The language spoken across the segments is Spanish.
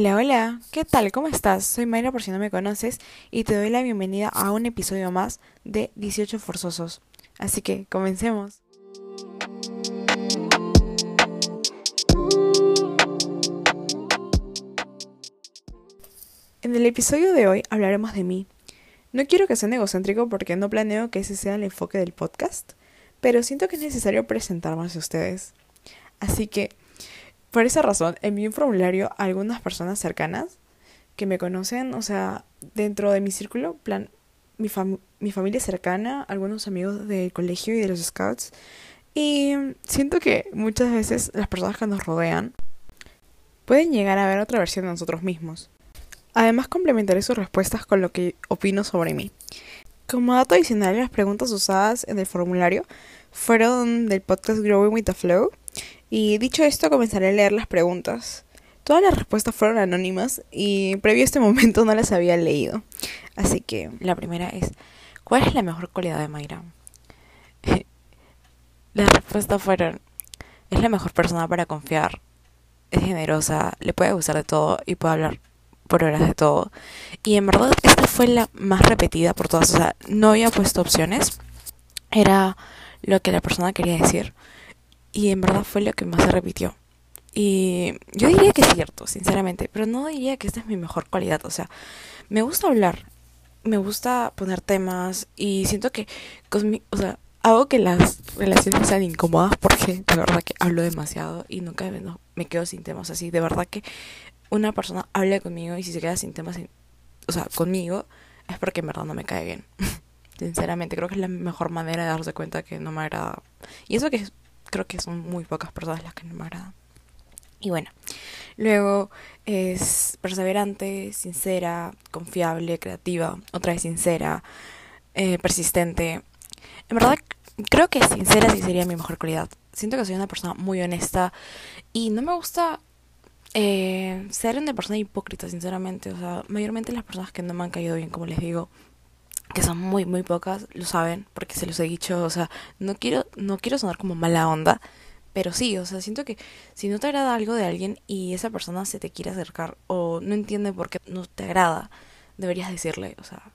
Hola, hola, ¿qué tal? ¿Cómo estás? Soy Mayra por si no me conoces y te doy la bienvenida a un episodio más de 18 Forzosos. Así que comencemos. En el episodio de hoy hablaremos de mí. No quiero que sea egocéntrico porque no planeo que ese sea el enfoque del podcast, pero siento que es necesario presentarme a ustedes. Así que por esa razón, envié un formulario a algunas personas cercanas que me conocen, o sea, dentro de mi círculo, plan, mi, mi familia cercana, algunos amigos del colegio y de los scouts. Y siento que muchas veces las personas que nos rodean pueden llegar a ver otra versión de nosotros mismos. Además, complementaré sus respuestas con lo que opino sobre mí. Como dato adicional, las preguntas usadas en el formulario fueron del podcast Growing with the Flow y dicho esto, comenzaré a leer las preguntas. Todas las respuestas fueron anónimas y previo a este momento no las había leído. Así que la primera es, ¿cuál es la mejor cualidad de Mayra? las respuestas fueron, es la mejor persona para confiar, es generosa, le puede gustar de todo y puede hablar por horas de todo. Y en verdad esta fue la más repetida por todas. O sea, no había puesto opciones. Era lo que la persona quería decir y en verdad fue lo que más se repitió. Y yo diría que es cierto, sinceramente, pero no diría que esta es mi mejor cualidad. O sea, me gusta hablar, me gusta poner temas y siento que, o sea, hago que las relaciones sean incómodas porque de verdad que hablo demasiado y nunca me, quedo sin temas así. De verdad que una persona habla conmigo y si se queda sin temas, o sea, conmigo, es porque en verdad no me cae bien. Sinceramente, creo que es la mejor manera de darse cuenta que no me agrada. Y eso que creo que son muy pocas personas las que no me agradan. Y bueno, luego es perseverante, sincera, confiable, creativa, otra vez sincera, eh, persistente. En verdad, creo que sincera sí sería mi mejor cualidad. Siento que soy una persona muy honesta y no me gusta eh, ser una persona hipócrita, sinceramente. O sea, mayormente las personas que no me han caído bien, como les digo, que son muy muy pocas, lo saben, porque se los he dicho, o sea, no quiero no quiero sonar como mala onda, pero sí, o sea, siento que si no te agrada algo de alguien y esa persona se te quiere acercar o no entiende por qué no te agrada, deberías decirle, o sea.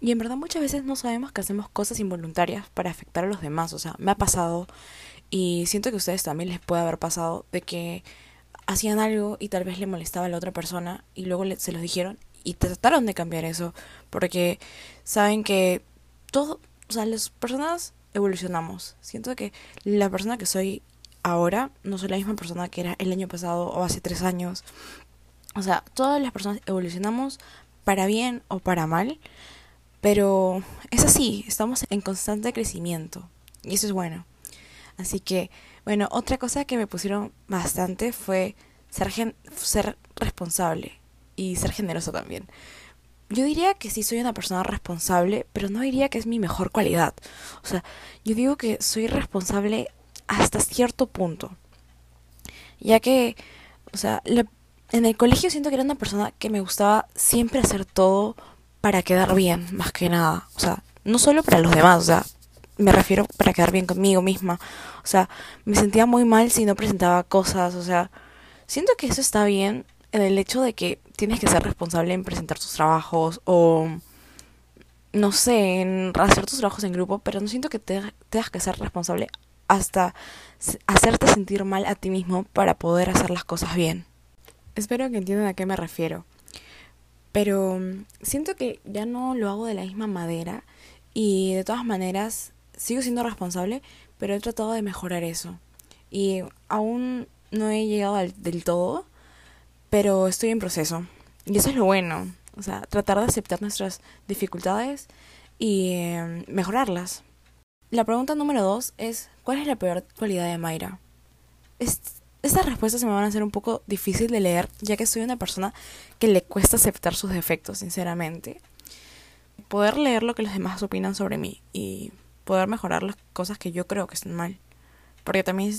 Y en verdad muchas veces no sabemos que hacemos cosas involuntarias para afectar a los demás, o sea, me ha pasado y siento que a ustedes también les puede haber pasado de que hacían algo y tal vez le molestaba a la otra persona y luego se los dijeron y trataron de cambiar eso porque saben que todo, o sea, las personas evolucionamos. Siento que la persona que soy ahora no soy la misma persona que era el año pasado o hace tres años. O sea, todas las personas evolucionamos para bien o para mal, pero es así, estamos en constante crecimiento y eso es bueno. Así que, bueno, otra cosa que me pusieron bastante fue ser, ser responsable y ser generoso también. Yo diría que sí soy una persona responsable, pero no diría que es mi mejor cualidad. O sea, yo digo que soy responsable hasta cierto punto. Ya que, o sea, en el colegio siento que era una persona que me gustaba siempre hacer todo para quedar bien, más que nada. O sea, no solo para los demás, o sea, me refiero para quedar bien conmigo misma. O sea, me sentía muy mal si no presentaba cosas, o sea, siento que eso está bien en el hecho de que tienes que ser responsable en presentar tus trabajos o no sé, en hacer tus trabajos en grupo, pero no siento que te, tengas que ser responsable hasta hacerte sentir mal a ti mismo para poder hacer las cosas bien. Espero que entiendan a qué me refiero. Pero mm, siento que ya no lo hago de la misma madera y de todas maneras sigo siendo responsable, pero he tratado de mejorar eso. Y aún no he llegado del todo, pero estoy en proceso. Y eso es lo bueno. O sea, tratar de aceptar nuestras dificultades y em, mejorarlas. La pregunta número dos es, ¿cuál es la peor cualidad de Mayra? estas respuestas se me van a hacer un poco difícil de leer, ya que soy una persona que le cuesta aceptar sus defectos, sinceramente. Poder leer lo que los demás opinan sobre mí y poder mejorar las cosas que yo creo que están mal. Porque también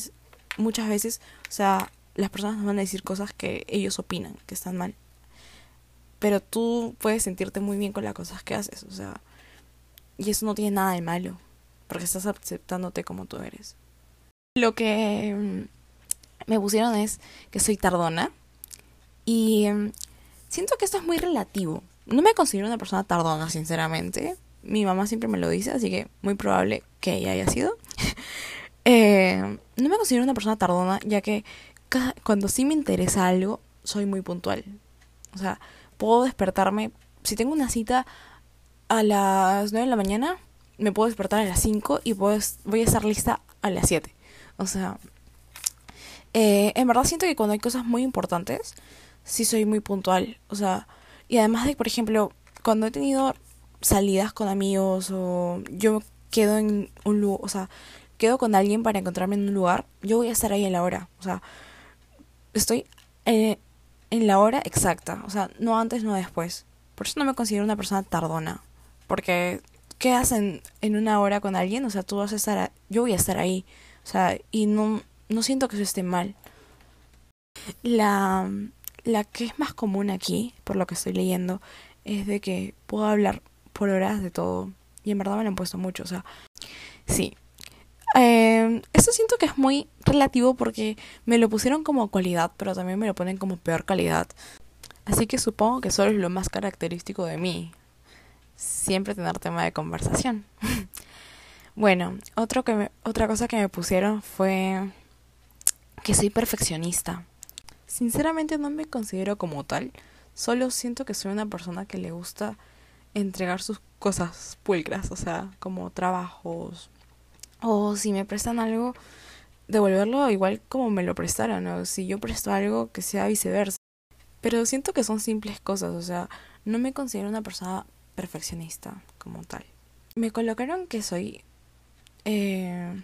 muchas veces, o sea, las personas van a decir cosas que ellos opinan que están mal. Pero tú puedes sentirte muy bien con las cosas que haces, o sea, y eso no tiene nada de malo, porque estás aceptándote como tú eres. Lo que mm, me pusieron es que soy tardona Y em, siento que esto es muy relativo. No me considero una persona tardona, sinceramente. Mi mamá siempre me lo dice, así que muy probable que ella haya sido. eh, no me considero una persona tardona, ya que cuando sí me interesa algo, soy muy puntual. O sea, puedo despertarme. Si tengo una cita a las 9 de la mañana, me puedo despertar a las 5 y puedo, voy a estar lista a las 7. O sea, eh, en verdad siento que cuando hay cosas muy importantes, sí soy muy puntual. O sea, y además de, por ejemplo, cuando he tenido salidas con amigos o yo quedo en un lugar, o sea, quedo con alguien para encontrarme en un lugar, yo voy a estar ahí en la hora. O sea, estoy en, en la hora exacta. O sea, no antes, no después. Por eso no me considero una persona tardona. Porque quedas en, en una hora con alguien, o sea, tú vas a estar, yo voy a estar ahí. O sea, y no, no siento que eso esté mal. La, la que es más común aquí, por lo que estoy leyendo, es de que puedo hablar por horas de todo. Y en verdad me lo han puesto mucho, o sea, sí. Eh, esto siento que es muy relativo porque me lo pusieron como cualidad, pero también me lo ponen como peor calidad. Así que supongo que solo es lo más característico de mí. Siempre tener tema de conversación. bueno, otro que otra cosa que me pusieron fue que soy perfeccionista. Sinceramente no me considero como tal, solo siento que soy una persona que le gusta entregar sus cosas pulcras, o sea, como trabajos. O si me prestan algo, devolverlo igual como me lo prestaron, o si yo presto algo, que sea viceversa. Pero siento que son simples cosas, o sea, no me considero una persona perfeccionista como tal. Me colocaron que soy eh,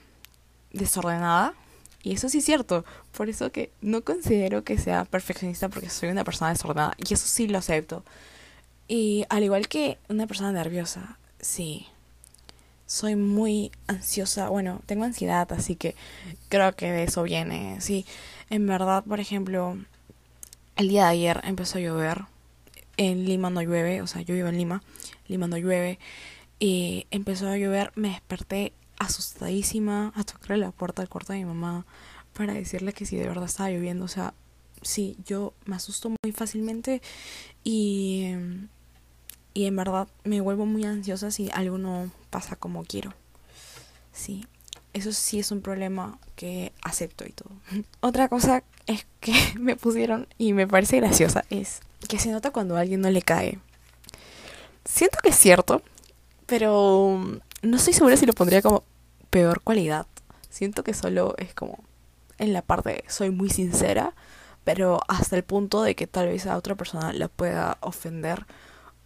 desordenada, y eso sí es cierto. Por eso que no considero que sea perfeccionista porque soy una persona desordenada. Y eso sí lo acepto. Y al igual que una persona nerviosa, sí. Soy muy ansiosa. Bueno, tengo ansiedad, así que creo que de eso viene. Sí, en verdad, por ejemplo, el día de ayer empezó a llover. En Lima no llueve, o sea, yo vivo en Lima. Lima no llueve. Y empezó a llover, me desperté asustadísima a tocarle la puerta del cuarto de mi mamá para decirle que si de verdad estaba lloviendo. O sea, sí, yo me asusto muy fácilmente y, y en verdad me vuelvo muy ansiosa si algo no pasa como quiero. Sí, eso sí es un problema que acepto y todo. Otra cosa es que me pusieron y me parece graciosa es que se nota cuando a alguien no le cae. Siento que es cierto, pero no estoy segura si lo pondría como peor cualidad. Siento que solo es como en la parte soy muy sincera, pero hasta el punto de que tal vez a otra persona la pueda ofender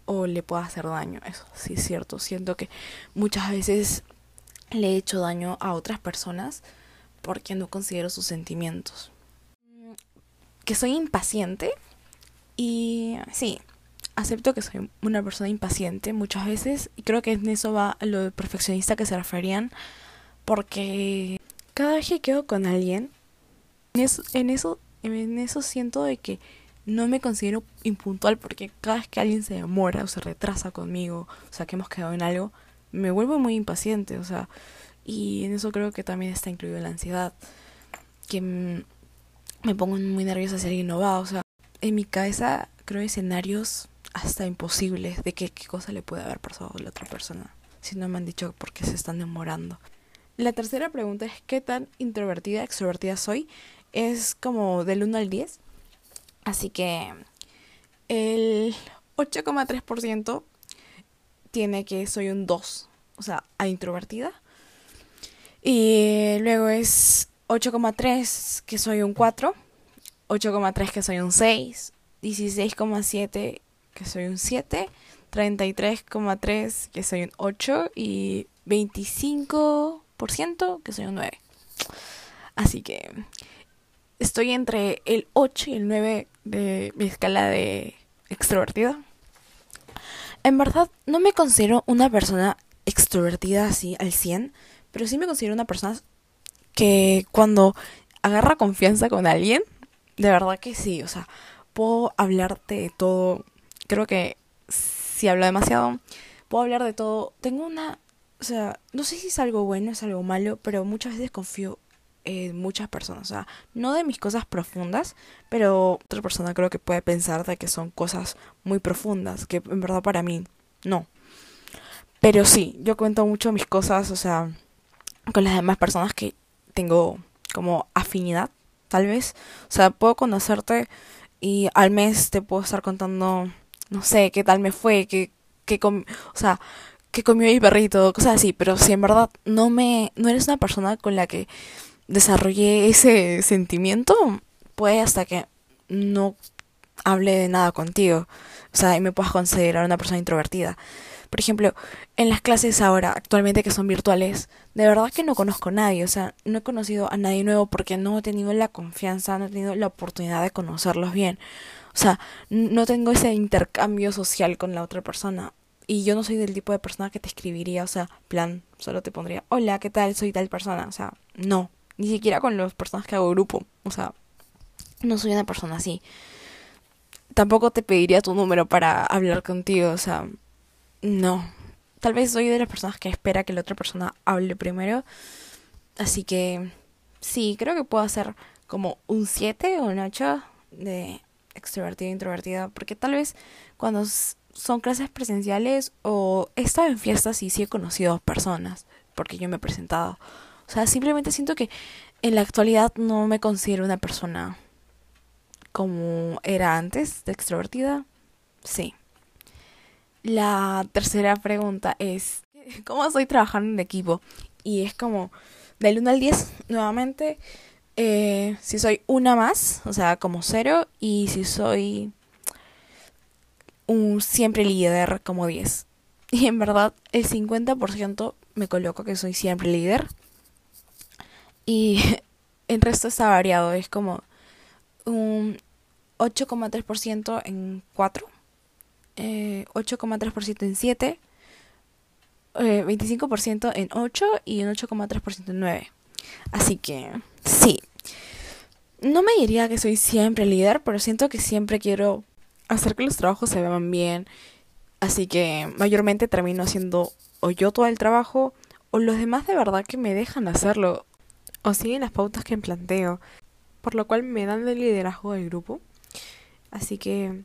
o le pueda hacer daño. Eso sí es cierto. Siento que muchas veces le he hecho daño a otras personas porque no considero sus sentimientos. Que soy impaciente y sí, acepto que soy una persona impaciente muchas veces y creo que en eso va lo perfeccionista que se referían porque cada vez que quedo con alguien en eso, en eso en eso siento de que no me considero impuntual porque cada vez que alguien se demora o se retrasa conmigo, o sea, que hemos quedado en algo, me vuelvo muy impaciente, o sea, y en eso creo que también está incluido la ansiedad, que me pongo muy nerviosa si alguien no va, o sea, en mi cabeza creo escenarios hasta imposibles de que, qué cosa le puede haber pasado a la otra persona. Si no me han dicho por qué se están demorando. La tercera pregunta es qué tan introvertida, extrovertida soy. Es como del 1 al 10. Así que el 8,3% tiene que soy un 2, o sea, a introvertida. Y luego es 8,3 que soy un 4, 8,3 que soy un 6, 16,7 que soy un 7, 33,3 que soy un 8 y 25% que soy un 9. Así que estoy entre el 8 y el 9 de mi escala de extrovertida. En verdad no me considero una persona extrovertida así al 100, pero sí me considero una persona que cuando agarra confianza con alguien, de verdad que sí, o sea, puedo hablarte de todo creo que si hablo demasiado, puedo hablar de todo. Tengo una, o sea, no sé si es algo bueno, es algo malo, pero muchas veces confío muchas personas. O sea, no de mis cosas profundas, pero otra persona creo que puede pensar de que son cosas muy profundas, que en verdad para mí no. Pero sí, yo cuento mucho mis cosas, o sea, con las demás personas que tengo como afinidad, tal vez. O sea, puedo conocerte y al mes te puedo estar contando, no sé, qué tal me fue, qué, qué o sea, qué comió mi perrito, cosas así. Pero si en verdad no me, no eres una persona con la que desarrollé ese sentimiento, puede hasta que no hable de nada contigo. O sea, y me puedas considerar una persona introvertida. Por ejemplo, en las clases ahora, actualmente que son virtuales, de verdad que no conozco a nadie, o sea, no he conocido a nadie nuevo porque no he tenido la confianza, no he tenido la oportunidad de conocerlos bien. O sea, no tengo ese intercambio social con la otra persona. Y yo no soy del tipo de persona que te escribiría, o sea, plan, solo te pondría, hola, ¿qué tal? Soy tal persona. O sea, no. Ni siquiera con las personas que hago grupo. O sea, no soy una persona así. Tampoco te pediría tu número para hablar contigo, o sea, no. Tal vez soy de las personas que espera que la otra persona hable primero. Así que sí, creo que puedo hacer como un 7 o un 8 de extrovertida e introvertida. Porque tal vez cuando son clases presenciales o he estado en fiestas y sí he conocido personas. Porque yo me he presentado. Sea, simplemente siento que en la actualidad no me considero una persona como era antes de extrovertida. Sí. La tercera pregunta es, ¿cómo estoy trabajando en equipo? Y es como, del 1 al 10, nuevamente, eh, si soy una más, o sea, como cero, y si soy un siempre líder, como 10. Y en verdad, el 50% me coloco que soy siempre líder. Y el resto está variado, es como un 8,3% en 4 eh, 8,3% en 7, eh, 25% en 8 y un 8,3% en 9. Así que sí. No me diría que soy siempre líder, pero siento que siempre quiero hacer que los trabajos se vean bien. Así que mayormente termino haciendo o yo todo el trabajo o los demás de verdad que me dejan hacerlo o siguen las pautas que planteo, por lo cual me dan el liderazgo del grupo. Así que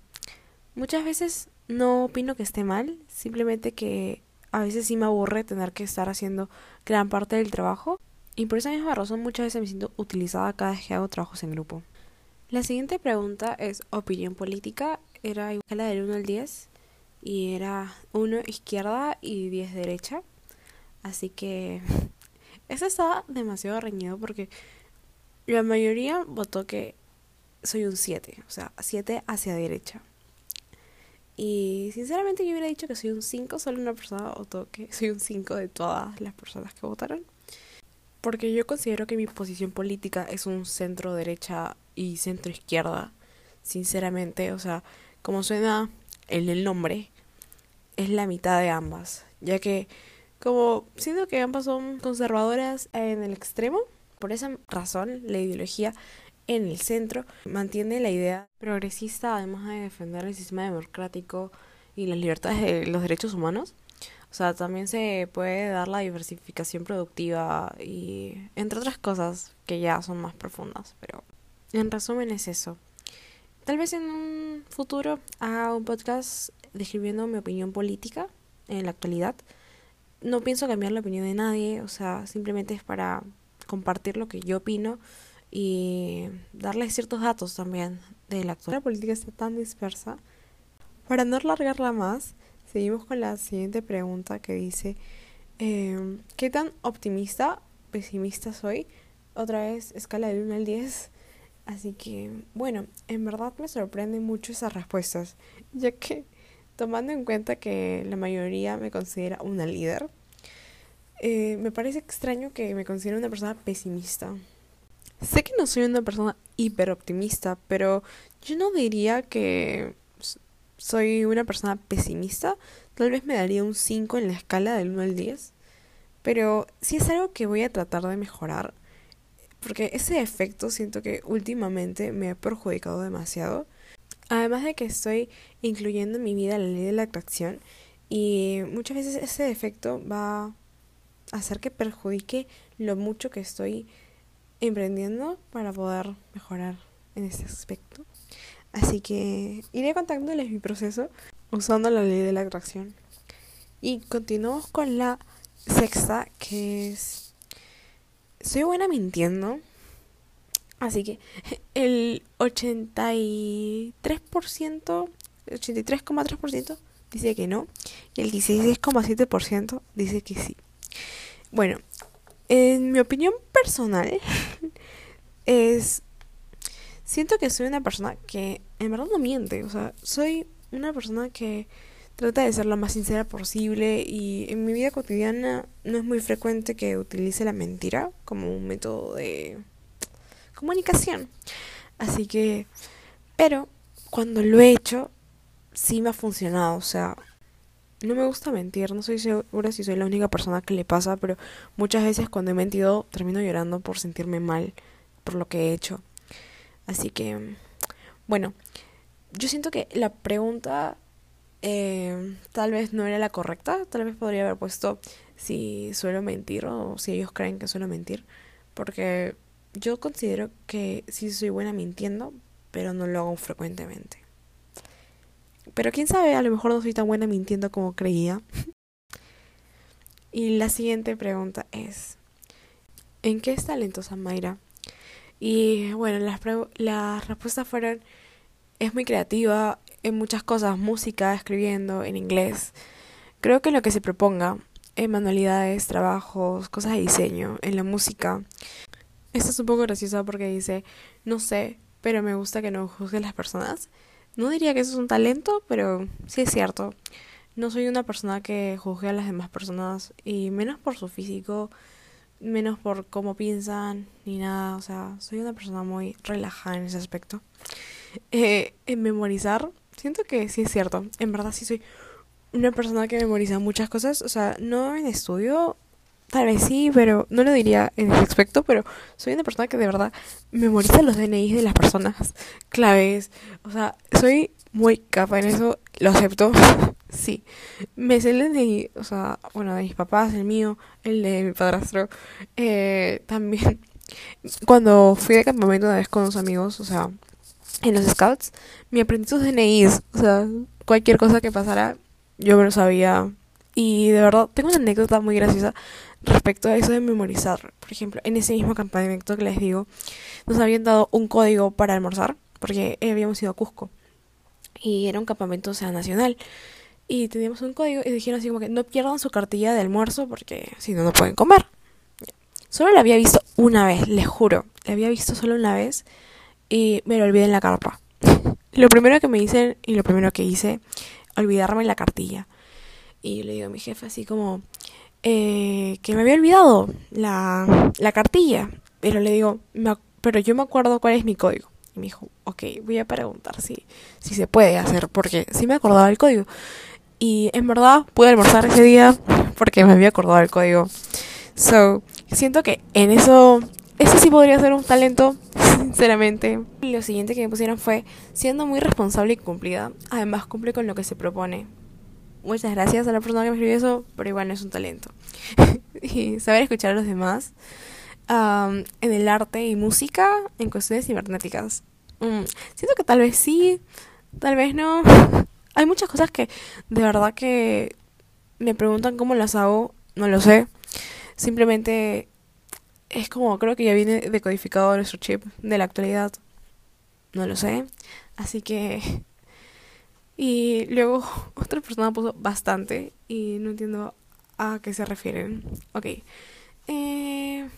muchas veces no opino que esté mal, simplemente que a veces sí me aburre tener que estar haciendo gran parte del trabajo y por esa misma razón muchas veces me siento utilizada cada vez que hago trabajos en grupo. La siguiente pregunta es opinión política, era igual a la del 1 al 10 y era 1 izquierda y 10 derecha. Así que eso está demasiado reñido porque la mayoría votó que soy un 7, o sea, 7 hacia derecha. Y sinceramente yo hubiera dicho que soy un 5, solo una persona votó que soy un 5 de todas las personas que votaron. Porque yo considero que mi posición política es un centro derecha y centro izquierda. Sinceramente, o sea, como suena en el nombre, es la mitad de ambas. Ya que, como siento que ambas son conservadoras en el extremo, por esa razón la ideología en el centro, mantiene la idea progresista además de defender el sistema democrático y las libertades de los derechos humanos. O sea, también se puede dar la diversificación productiva y entre otras cosas que ya son más profundas, pero en resumen es eso. Tal vez en un futuro haga un podcast describiendo mi opinión política en la actualidad. No pienso cambiar la opinión de nadie, o sea, simplemente es para compartir lo que yo opino y darles ciertos datos también de la actual. La política está tan dispersa. Para no alargarla más, seguimos con la siguiente pregunta que dice, eh, ¿qué tan optimista, pesimista soy? Otra vez, escala de 1 al 10. Así que, bueno, en verdad me sorprenden mucho esas respuestas, ya que tomando en cuenta que la mayoría me considera una líder, eh, me parece extraño que me considere una persona pesimista. Sé que no soy una persona hiper optimista, pero yo no diría que soy una persona pesimista. Tal vez me daría un 5 en la escala del 1 al 10. Pero sí es algo que voy a tratar de mejorar. Porque ese efecto siento que últimamente me ha perjudicado demasiado. Además de que estoy incluyendo en mi vida la ley de la atracción. Y muchas veces ese efecto va a hacer que perjudique lo mucho que estoy emprendiendo para poder mejorar en este aspecto. Así que iré contándoles mi proceso usando la ley de la atracción. Y continuamos con la sexta, que es... Soy buena mintiendo. Así que el 83%, 83,3% dice que no. Y el 16,7% dice que sí. Bueno, en mi opinión personal es... Siento que soy una persona que en verdad no miente. O sea, soy una persona que trata de ser lo más sincera posible y en mi vida cotidiana no es muy frecuente que utilice la mentira como un método de comunicación. Así que, pero cuando lo he hecho, sí me ha funcionado. O sea, no me gusta mentir, no soy segura si soy la única persona que le pasa, pero muchas veces cuando he mentido termino llorando por sentirme mal por lo que he hecho. Así que, bueno, yo siento que la pregunta eh, tal vez no era la correcta, tal vez podría haber puesto si suelo mentir o si ellos creen que suelo mentir, porque yo considero que sí soy buena mintiendo, pero no lo hago frecuentemente. Pero quién sabe, a lo mejor no soy tan buena mintiendo como creía. y la siguiente pregunta es, ¿en qué es talentosa Mayra? Y bueno, las, las respuestas fueron, es muy creativa en muchas cosas, música, escribiendo, en inglés. Creo que lo que se proponga, en manualidades, trabajos, cosas de diseño, en la música. Esto es un poco gracioso porque dice, no sé, pero me gusta que no juzguen las personas. No diría que eso es un talento, pero sí es cierto. No soy una persona que juzgue a las demás personas y menos por su físico, menos por cómo piensan ni nada. O sea, soy una persona muy relajada en ese aspecto. Eh, en memorizar, siento que sí es cierto. En verdad sí soy una persona que memoriza muchas cosas. O sea, no en estudio, tal vez sí, pero no lo diría en ese aspecto, pero soy una persona que de verdad memoriza los DNIs de las personas, claves. O sea, soy muy capa en eso, lo acepto. sí, me sé el DNI, o sea, bueno, de mis papás, el mío, el de mi padrastro. Eh, también, cuando fui de campamento una vez con unos amigos, o sea, en los scouts, me aprendí sus DNIs. O sea, cualquier cosa que pasara, yo me lo sabía. Y de verdad, tengo una anécdota muy graciosa respecto a eso de memorizar. Por ejemplo, en ese mismo campamento que les digo, nos habían dado un código para almorzar, porque habíamos ido a Cusco. Y era un campamento, nacional. Y teníamos un código y dijeron así como que no pierdan su cartilla de almuerzo porque si no, no pueden comer. Solo la había visto una vez, les juro. La había visto solo una vez y me lo olvidé en la carpa. lo primero que me dicen y lo primero que hice, olvidarme la cartilla. Y le digo a mi jefe así como eh, que me había olvidado la, la cartilla. Pero le digo, pero yo me acuerdo cuál es mi código. Y me dijo, ok, voy a preguntar si, si se puede hacer, porque sí me acordaba el código. Y en verdad pude almorzar ese día porque me había acordado el código. So, siento que en eso ese sí podría ser un talento, sinceramente. Lo siguiente que me pusieron fue siendo muy responsable y cumplida. Además cumple con lo que se propone. Muchas gracias a la persona que me escribió eso, pero igual no es un talento. y saber escuchar a los demás. en el arte y música, en cuestiones cibernéticas. Mm, siento que tal vez sí, tal vez no. Hay muchas cosas que de verdad que me preguntan cómo las hago, no lo sé. Simplemente es como, creo que ya viene decodificado nuestro chip de la actualidad. No lo sé. Así que... Y luego otra persona puso bastante y no entiendo a qué se refieren. Ok. Eh,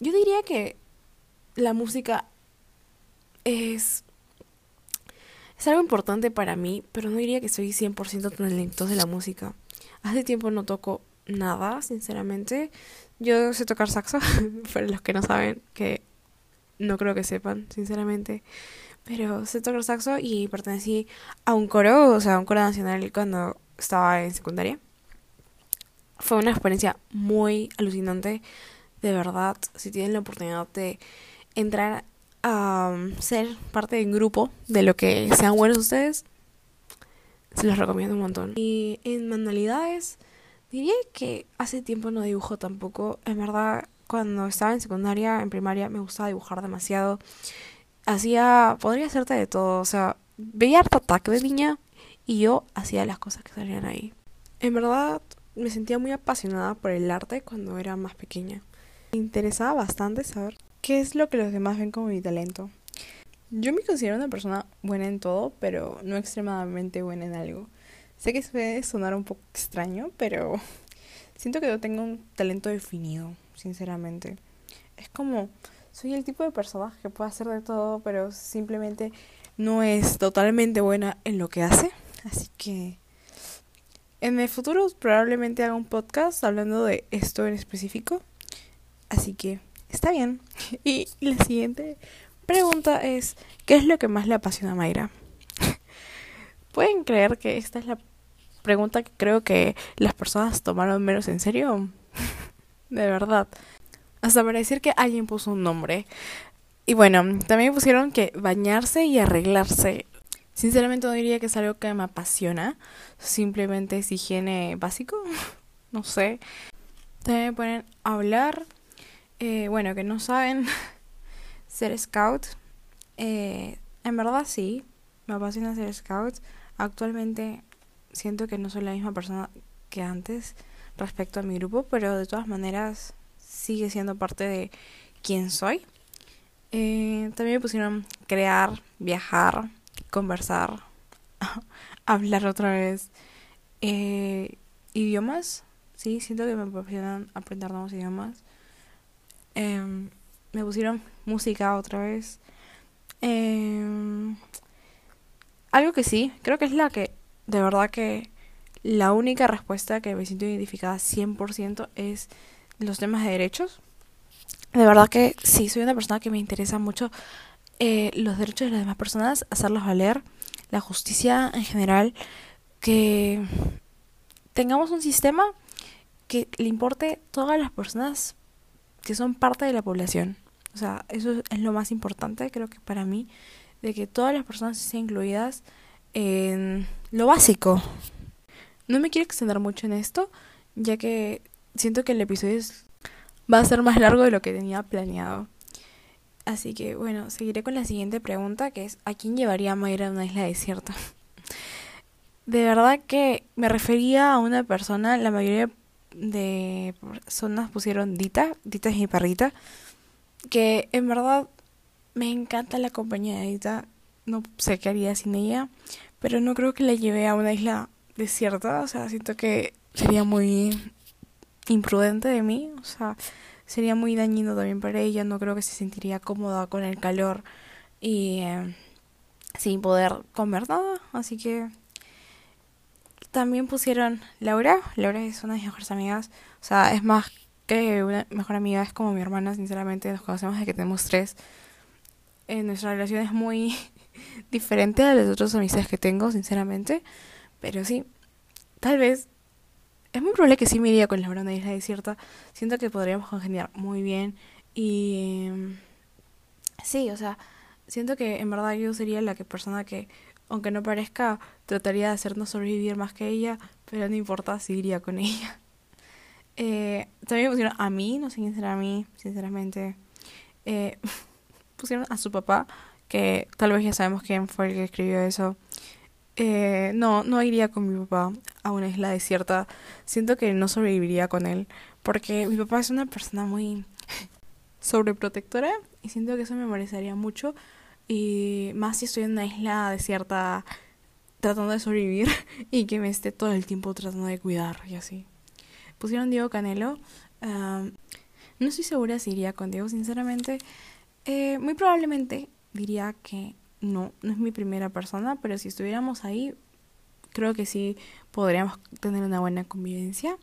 yo diría que la música es... Es algo importante para mí, pero no diría que soy 100% talentoso de la música. Hace tiempo no toco nada, sinceramente. Yo sé tocar saxo, para los que no saben, que no creo que sepan, sinceramente. Pero sé tocar saxo y pertenecí a un coro, o sea, a un coro nacional cuando estaba en secundaria. Fue una experiencia muy alucinante, de verdad. Si tienen la oportunidad de entrar a um, ser parte de un grupo de lo que sean buenos ustedes, se los recomiendo un montón. Y en manualidades Diría que hace tiempo no dibujo tampoco. En verdad, cuando estaba en secundaria, en primaria, me gustaba dibujar demasiado. Hacía, podría hacerte de todo, o sea, veía harto ataque de niña y yo hacía las cosas que salían ahí. En verdad, me sentía muy apasionada por el arte cuando era más pequeña. Me interesaba bastante saber qué es lo que los demás ven como mi talento. Yo me considero una persona buena en todo, pero no extremadamente buena en algo. Sé que puede sonar un poco extraño, pero siento que yo tengo un talento definido, sinceramente. Es como, soy el tipo de persona que puede hacer de todo, pero simplemente no es totalmente buena en lo que hace. Así que en el futuro probablemente haga un podcast hablando de esto en específico. Así que está bien. Y la siguiente pregunta es, ¿qué es lo que más le apasiona a Mayra? ¿Pueden creer que esta es la pregunta que creo que las personas tomaron menos en serio. de verdad. Hasta para decir que alguien puso un nombre. Y bueno, también pusieron que bañarse y arreglarse. Sinceramente no diría que es algo que me apasiona. Simplemente es higiene básico. no sé. También ponen hablar. Eh, bueno, que no saben ser scout. Eh, en verdad sí. Me apasiona ser scout. Actualmente siento que no soy la misma persona que antes respecto a mi grupo, pero de todas maneras sigue siendo parte de quién soy. Eh, también me pusieron crear, viajar, conversar, hablar otra vez. Eh, idiomas, sí, siento que me apasionan aprender nuevos idiomas. Em, me pusieron música otra vez. Em, algo que sí, creo que es la que de verdad que la única respuesta que me siento identificada 100% es los temas de derechos. De verdad que sí, soy una persona que me interesa mucho eh, los derechos de las demás personas, hacerlos valer, la justicia en general, que tengamos un sistema que le importe todas las personas que son parte de la población. O sea, eso es lo más importante, creo que para mí, de que todas las personas sean incluidas en lo básico. No me quiero extender mucho en esto, ya que siento que el episodio va a ser más largo de lo que tenía planeado. Así que bueno, seguiré con la siguiente pregunta, que es ¿a quién llevaría a Mayra a una isla desierta? De verdad que me refería a una persona, la mayoría de personas pusieron Dita, Dita es mi perrita, que en verdad me encanta la compañía de Dita, no sé qué haría sin ella, pero no creo que la lleve a una isla desierta, o sea, siento que sería muy imprudente de mí, o sea, sería muy dañino también para ella, no creo que se sentiría cómoda con el calor y eh, sin poder comer nada, así que también pusieron Laura, Laura es una de mis mejores amigas, o sea, es más que una mejor amiga, es como mi hermana, sinceramente, nos conocemos desde que tenemos tres. Eh, nuestra relación es muy diferente a las otras amistades que tengo, sinceramente. Pero sí, tal vez. Es muy probable que sí me iría con la de Isla Desierta. Siento que podríamos congeniar muy bien. Y. Sí, o sea, siento que en verdad yo sería la que persona que, aunque no parezca, trataría de hacernos sobrevivir más que ella. Pero no importa, si iría con ella. Eh, también pusieron a mí, no sé quién será a mí, sinceramente. Eh, pusieron a su papá que tal vez ya sabemos quién fue el que escribió eso. Eh, no, no iría con mi papá a una isla desierta. Siento que no sobreviviría con él, porque mi papá es una persona muy sobreprotectora y siento que eso me molestaría mucho. Y más si estoy en una isla desierta tratando de sobrevivir y que me esté todo el tiempo tratando de cuidar y así. Pusieron Diego Canelo. no estoy segura si iría con Diego, sinceramente. Eh, muy probablemente diría que no, no es mi primera persona, pero si estuviéramos ahí, creo que sí podríamos tener una buena convivencia.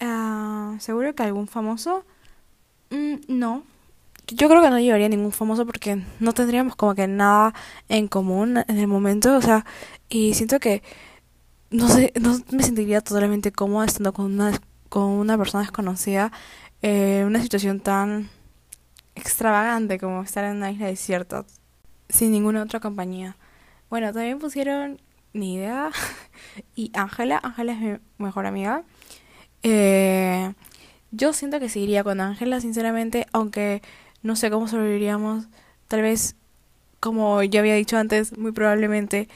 Ah, Seguro que algún famoso, mm, no. Yo creo que no llevaría ningún famoso porque no tendríamos como que nada en común en el momento, o sea, y siento que no sé, no me sentiría totalmente cómoda estando con una, con una persona desconocida en una situación tan extravagante como estar en una isla desierta sin ninguna otra compañía. Bueno, también pusieron ni idea y Ángela. Ángela es mi mejor amiga. Eh, Yo siento que seguiría con Ángela, sinceramente, aunque no sé cómo sobreviviríamos. Tal vez, como ya había dicho antes, muy probablemente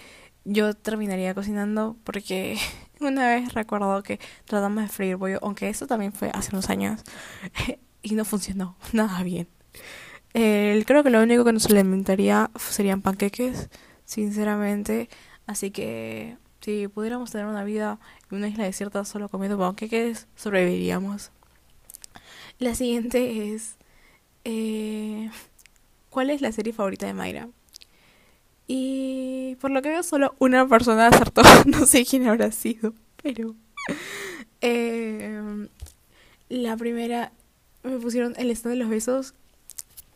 yo terminaría cocinando porque una vez recuerdo que tratamos de freír pollo, aunque eso también fue hace unos años y no funcionó nada bien. Creo que lo único que nos alimentaría serían panqueques, sinceramente. Así que si pudiéramos tener una vida en una isla desierta solo comiendo panqueques, sobreviviríamos. La siguiente es... Eh, ¿Cuál es la serie favorita de Mayra? Y por lo que veo solo una persona acertó, no sé quién habrá sido, pero... Eh, la primera me pusieron El estado de los besos,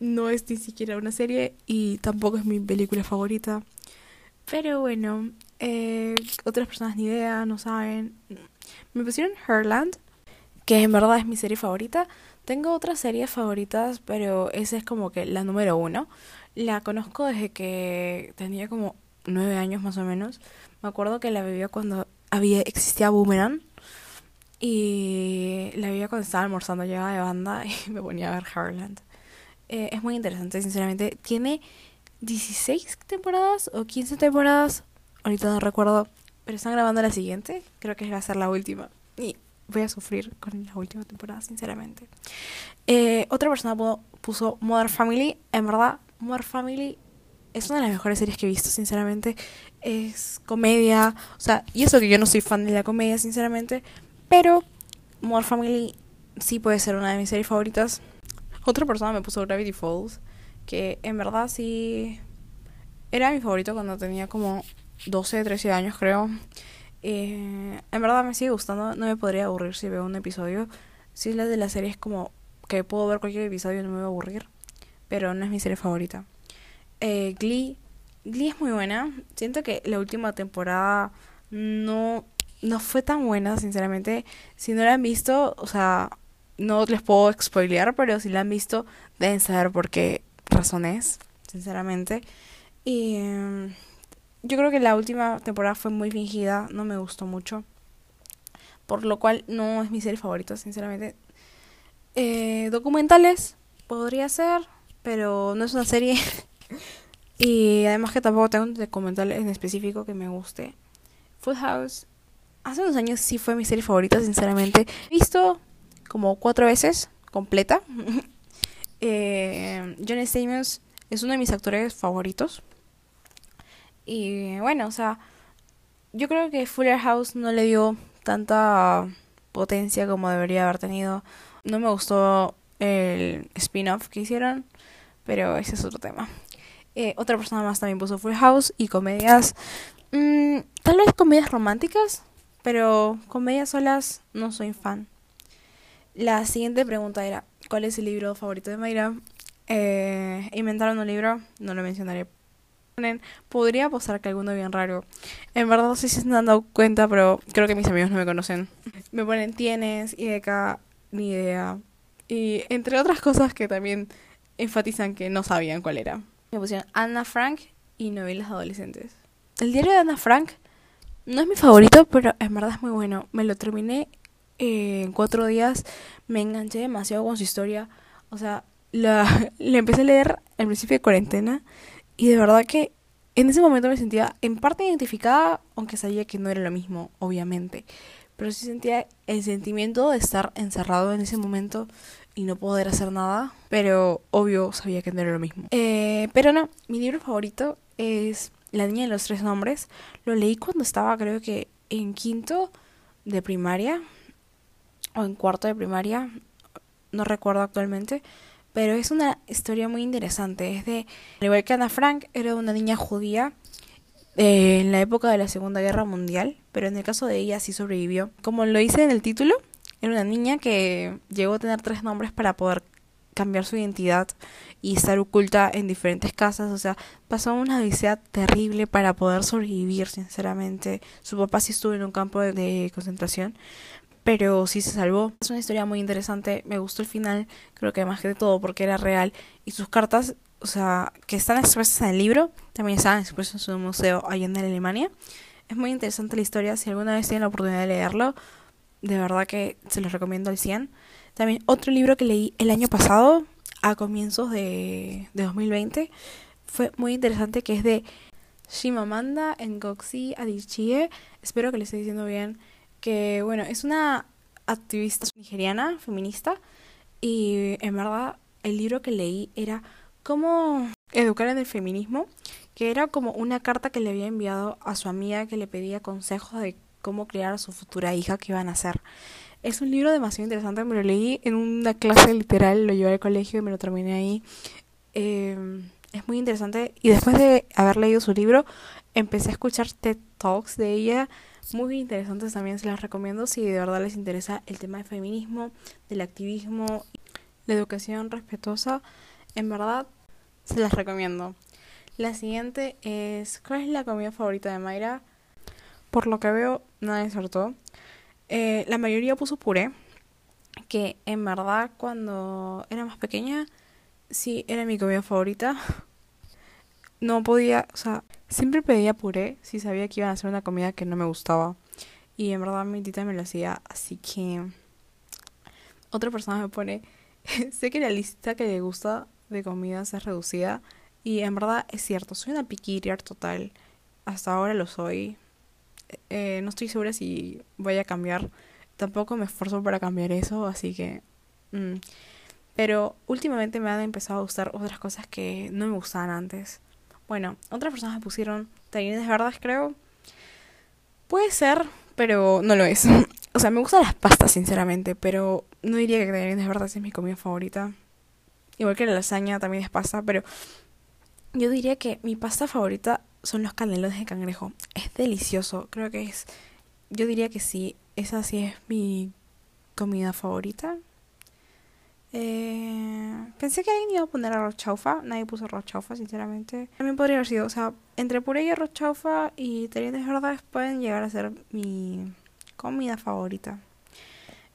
no es ni siquiera una serie y tampoco es mi película favorita. Pero bueno, eh, otras personas ni idea, no saben. Me pusieron Herland, que en verdad es mi serie favorita. Tengo otras series favoritas, pero esa es como que la número uno. La conozco desde que tenía como nueve años más o menos. Me acuerdo que la vivía cuando había existía Boomerang. Y la veía cuando estaba almorzando, llegaba de banda y me ponía a ver Herland. Eh, es muy interesante, sinceramente. Tiene 16 temporadas o 15 temporadas. Ahorita no recuerdo. Pero están grabando la siguiente. Creo que va a ser la última. Y voy a sufrir con la última temporada, sinceramente. Eh, otra persona puso Modern Family. En verdad, Modern Family es una de las mejores series que he visto, sinceramente. Es comedia. O sea, y eso que yo no soy fan de la comedia, sinceramente. Pero Modern Family sí puede ser una de mis series favoritas. Otra persona me puso Gravity Falls. Que en verdad sí. Era mi favorito cuando tenía como 12, 13 años, creo. Eh, en verdad me sigue gustando, no me podría aburrir si veo un episodio. Si la de la serie es como que puedo ver cualquier episodio y no me voy a aburrir, pero no es mi serie favorita. Eh, Glee, Glee es muy buena. Siento que la última temporada no, no fue tan buena, sinceramente. Si no la han visto, o sea, no les puedo spoilear, pero si la han visto, deben saber por qué razones, sinceramente. Y em, yo creo que la última temporada fue muy fingida, no me gustó mucho. Por lo cual no es mi serie favorita, sinceramente. Eh, documentales podría ser, pero no es una serie. y además que tampoco tengo un documental en específico que me guste. Full House. Hace unos años sí fue mi serie favorita, sinceramente. He visto como cuatro veces completa. eh, John es uno de mis actores favoritos. Y bueno, o sea, yo creo que Fuller House no le dio tanta potencia como debería haber tenido. No me gustó el spin-off que hicieron, pero ese es otro tema. Eh, otra persona más también puso Full House y comedias. Mmm, tal vez comedias románticas, pero comedias solas no soy fan. La siguiente pregunta era: ¿Cuál es el libro favorito de Mayra? Eh, inventaron un libro, no lo mencionaré podría posar que alguno bien raro. En verdad no sé si se han dado cuenta, pero creo que mis amigos no me conocen. Me ponen tienes, y de acá, ni idea. Y entre otras cosas que también enfatizan que no sabían cuál era. Me pusieron Anna Frank y novelas adolescentes. El diario de Anna Frank no es mi favorito, pero en verdad es muy bueno. Me lo terminé en cuatro días. Me enganché demasiado con su historia. O sea, la, la empecé a leer al principio de cuarentena y de verdad que en ese momento me sentía en parte identificada, aunque sabía que no era lo mismo, obviamente. Pero sí sentía el sentimiento de estar encerrado en ese momento y no poder hacer nada. Pero obvio sabía que no era lo mismo. Eh, pero no, mi libro favorito es La niña de los tres nombres. Lo leí cuando estaba creo que en quinto de primaria o en cuarto de primaria. No recuerdo actualmente. Pero es una historia muy interesante. Es de, al igual que Ana Frank, era una niña judía eh, en la época de la Segunda Guerra Mundial, pero en el caso de ella sí sobrevivió. Como lo dice en el título, era una niña que llegó a tener tres nombres para poder cambiar su identidad y estar oculta en diferentes casas. O sea, pasó una odisea terrible para poder sobrevivir, sinceramente. Su papá sí estuvo en un campo de concentración, pero sí se salvó. Es una historia muy interesante, me gustó el final, creo que más que todo porque era real y sus cartas, o sea, que están expuestas en el libro, también están expuestas en su museo allá en Alemania. Es muy interesante la historia, si alguna vez tienen la oportunidad de leerlo, de verdad que se los recomiendo al 100. También otro libro que leí el año pasado, a comienzos de, de 2020, fue muy interesante, que es de Shimamanda Ngozi Adichie. Espero que le esté diciendo bien. Que bueno, es una activista nigeriana, feminista. Y en verdad, el libro que leí era Cómo educar en el feminismo, que era como una carta que le había enviado a su amiga que le pedía consejos de cómo criar a su futura hija que iban a hacer. Es un libro demasiado interesante, me lo leí en una clase literal, lo llevé al colegio y me lo terminé ahí. Eh, es muy interesante y después de haber leído su libro empecé a escuchar TED Talks de ella muy interesantes también se las recomiendo si de verdad les interesa el tema del feminismo, del activismo, la educación respetuosa, en verdad se las recomiendo. La siguiente es ¿cuál es la comida favorita de Mayra? Por lo que veo, nadie acertó. Eh, la mayoría puso puré, que en verdad cuando era más pequeña sí era mi comida favorita. No podía, o sea, siempre pedía puré si sabía que iban a hacer una comida que no me gustaba. Y en verdad mi tita me lo hacía, así que otra persona me pone, sé que la lista que le gusta de comidas es reducida y en verdad es cierto, soy una picky total. Hasta ahora lo soy. Eh, no estoy segura si voy a cambiar. Tampoco me esfuerzo para cambiar eso, así que... Mm. Pero últimamente me han empezado a gustar otras cosas que no me gustaban antes. Bueno, otras personas me pusieron tallarines verdes, creo. Puede ser, pero no lo es. o sea, me gustan las pastas, sinceramente, pero no diría que tallarines verdes es mi comida favorita. Igual que la lasaña también es pasta, pero yo diría que mi pasta favorita son los canelones de cangrejo. Es delicioso, creo que es... Yo diría que sí, esa sí es mi comida favorita. Eh, pensé que alguien iba a poner arroz chaufa. Nadie puso arroz chaufa, sinceramente. También podría haber sido, o sea, entre puré y arroz chaufa y tallarines verdes pueden llegar a ser mi comida favorita.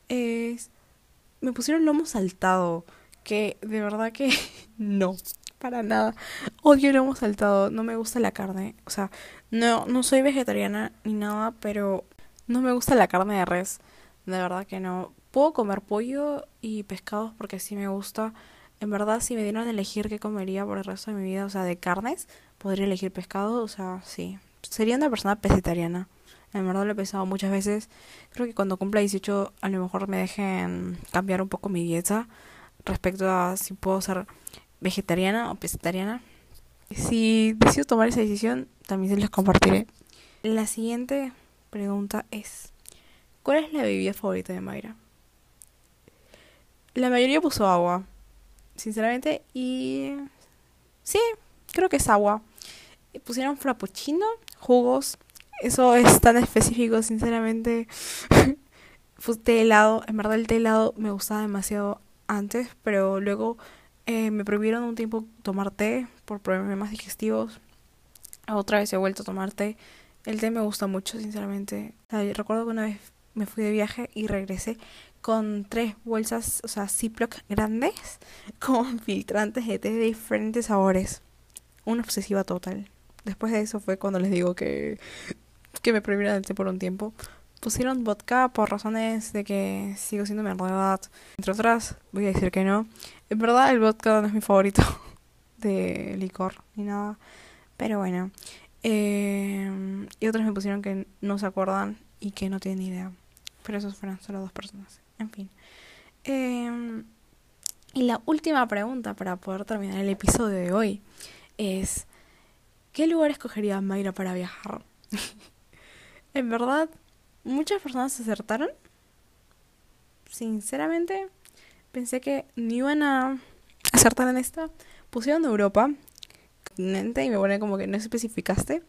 me pusieron lomo saltado, que de verdad que no, para nada. Odio el lomo saltado, no me gusta la carne. O sea, no, no soy vegetariana ni nada, pero no me gusta la carne de res. De verdad que no puedo comer pollo y pescados porque sí me gusta. En verdad, si me dieran a elegir qué comería por el resto de mi vida, o sea, de carnes, podría elegir pescado, o sea, sí. Sería una persona pescetariana. En verdad lo he pensado muchas veces. Creo que cuando cumpla 18 a lo mejor me dejen cambiar un poco mi dieta respecto a si puedo ser vegetariana o pescetariana. Si decido tomar esa decisión, también se las compartiré. La siguiente pregunta es, ¿cuál es la bebida favorita de Mayra? La mayoría puso agua, sinceramente, y sí, creo que es agua. Pusieron frappuccino, jugos, eso es tan específico, sinceramente. Fue té helado, en verdad el té helado me gustaba demasiado antes, pero luego eh, me prohibieron un tiempo tomar té por problemas digestivos. Otra vez he vuelto a tomar té. El té me gusta mucho, sinceramente. recuerdo que una vez me fui de viaje y regresé con tres bolsas, o sea, Ziploc grandes, con filtrantes de té de diferentes sabores. Una obsesiva total. Después de eso fue cuando les digo que, que me prohibieron el té por un tiempo. Pusieron vodka por razones de que sigo siendo menor de edad. Entre otras, voy a decir que no. En verdad, el vodka no es mi favorito de licor ni nada. Pero bueno. Eh, y otras me pusieron que no se acuerdan y que no tienen idea. Pero esos fueron solo dos personas. En fin. Em, y la última pregunta para poder terminar el episodio de hoy es, ¿qué lugar escogería Mayra para viajar? en verdad, muchas personas acertaron. Sinceramente, pensé que no iban a acertar en esta. Pusieron Europa, continente, y me pone como que no especificaste.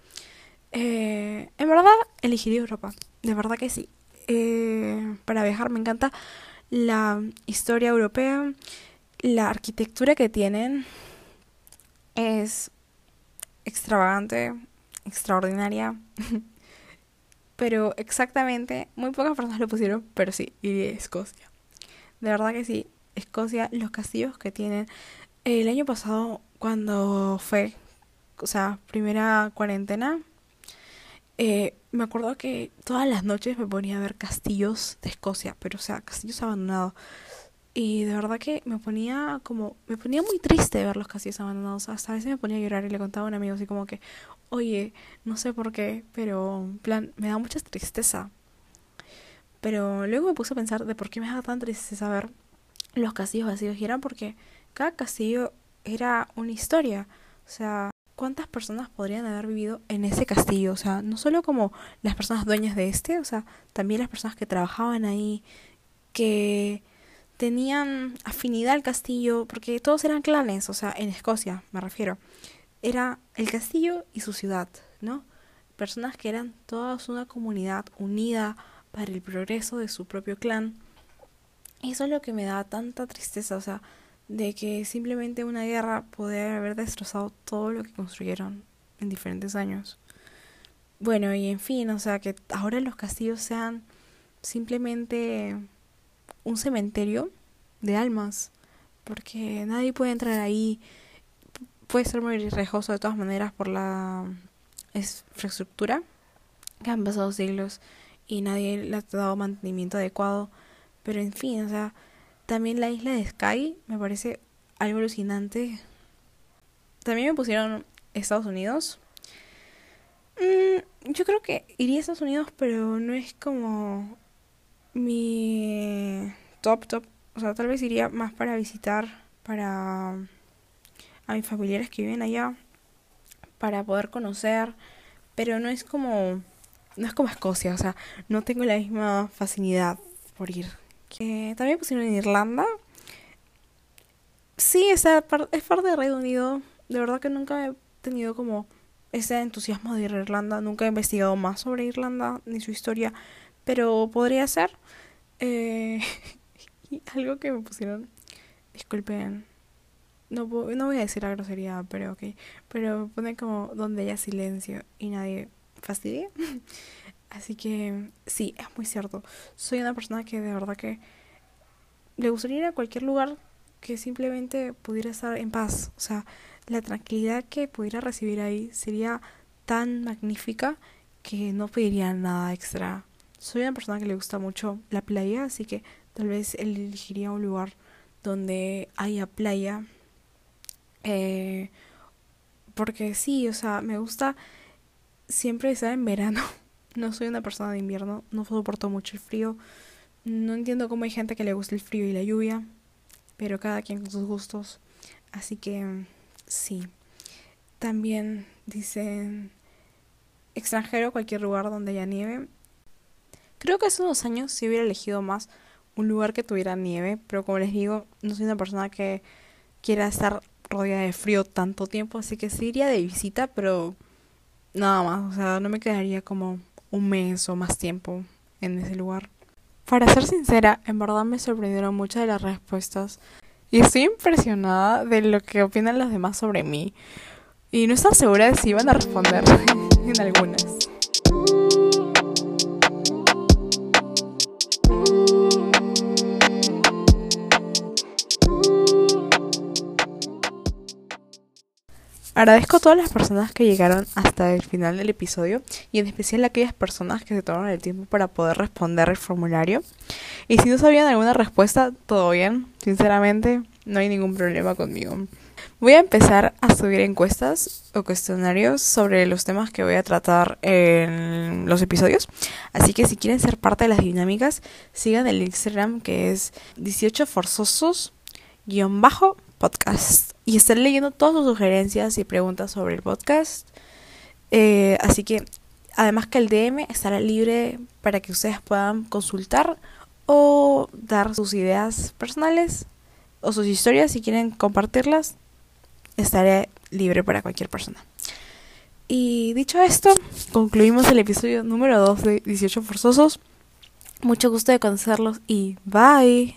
Eh, en verdad, elegiría Europa. De verdad que sí. Para viajar. Me encanta la historia europea, la arquitectura que tienen es extravagante, extraordinaria. pero exactamente, muy pocas personas lo pusieron, pero sí, iría a Escocia. De verdad que sí, Escocia, los castillos que tienen. El año pasado, cuando fue, o sea, primera cuarentena, eh, me acuerdo que todas las noches me ponía a ver castillos de Escocia, pero o sea, castillos abandonados. Y de verdad que me ponía como, me ponía muy triste ver los castillos abandonados. Hasta a veces me ponía a llorar y le contaba a un amigo así como que, oye, no sé por qué, pero en plan, me da mucha tristeza. Pero luego me puse a pensar de por qué me da tan tristeza ver los castillos vacíos. Y era porque cada castillo era una historia. O sea, ¿cuántas personas podrían haber vivido en ese castillo? O sea, no solo como las personas dueñas de este, o sea, también las personas que trabajaban ahí, que tenían afinidad al castillo, porque todos eran clanes, o sea, en Escocia me refiero. Era el castillo y su ciudad, ¿no? Personas que eran todas una comunidad unida para el progreso de su propio clan. Eso es lo que me da tanta tristeza, o sea, de que simplemente una guerra puede haber destrozado todo lo que construyeron en diferentes años. Bueno, y en fin, o sea, que ahora los castillos sean simplemente un cementerio de almas, porque nadie puede entrar ahí, puede ser muy riesgoso de todas maneras por la infraestructura que han pasado siglos y nadie le ha dado mantenimiento adecuado, pero en fin, o sea, también la isla de Sky me parece algo alucinante. También me pusieron Estados Unidos. Mm, yo creo que iría a Estados Unidos, pero no es como mi top, top. O sea, tal vez iría más para visitar para a mis familiares que viven allá, para poder conocer, pero no es como no es como Escocia, o sea, no tengo la misma facilidad por ir que también pusieron en Irlanda. Sí, es parte de Reino Unido. De verdad que nunca he tenido como ese entusiasmo de ir a Irlanda. Nunca he investigado más sobre Irlanda ni su historia. Pero podría ser. Eh, algo que me pusieron. Disculpen. No, no voy a decir la grosería, pero ok. Pero pone como donde haya silencio y nadie fastidie. Así que sí, es muy cierto. Soy una persona que de verdad que le gustaría ir a cualquier lugar que simplemente pudiera estar en paz. O sea, la tranquilidad que pudiera recibir ahí sería tan magnífica que no pediría nada extra. Soy una persona que le gusta mucho la playa, así que tal vez elegiría un lugar donde haya playa. Eh, porque sí, o sea, me gusta siempre estar en verano. No soy una persona de invierno, no soporto mucho el frío. No entiendo cómo hay gente que le gusta el frío y la lluvia, pero cada quien con sus gustos. Así que sí. También dicen extranjero, cualquier lugar donde haya nieve. Creo que hace unos años sí hubiera elegido más un lugar que tuviera nieve, pero como les digo, no soy una persona que quiera estar rodeada de frío tanto tiempo, así que sí iría de visita, pero nada más, o sea, no me quedaría como un mes o más tiempo en ese lugar. Para ser sincera, en verdad me sorprendieron muchas de las respuestas y estoy impresionada de lo que opinan los demás sobre mí. Y no estaba segura de si iban a responder en algunas. Agradezco a todas las personas que llegaron hasta el final del episodio y en especial a aquellas personas que se tomaron el tiempo para poder responder el formulario. Y si no sabían alguna respuesta, todo bien. Sinceramente, no hay ningún problema conmigo. Voy a empezar a subir encuestas o cuestionarios sobre los temas que voy a tratar en los episodios. Así que si quieren ser parte de las dinámicas, sigan el Instagram que es 18 forzosos-podcast y estaré leyendo todas sus sugerencias y preguntas sobre el podcast. Eh, así que además que el DM estará libre para que ustedes puedan consultar o dar sus ideas personales o sus historias si quieren compartirlas. Estaré libre para cualquier persona. Y dicho esto, concluimos el episodio número 2 de 18 Forzosos. Mucho gusto de conocerlos y bye.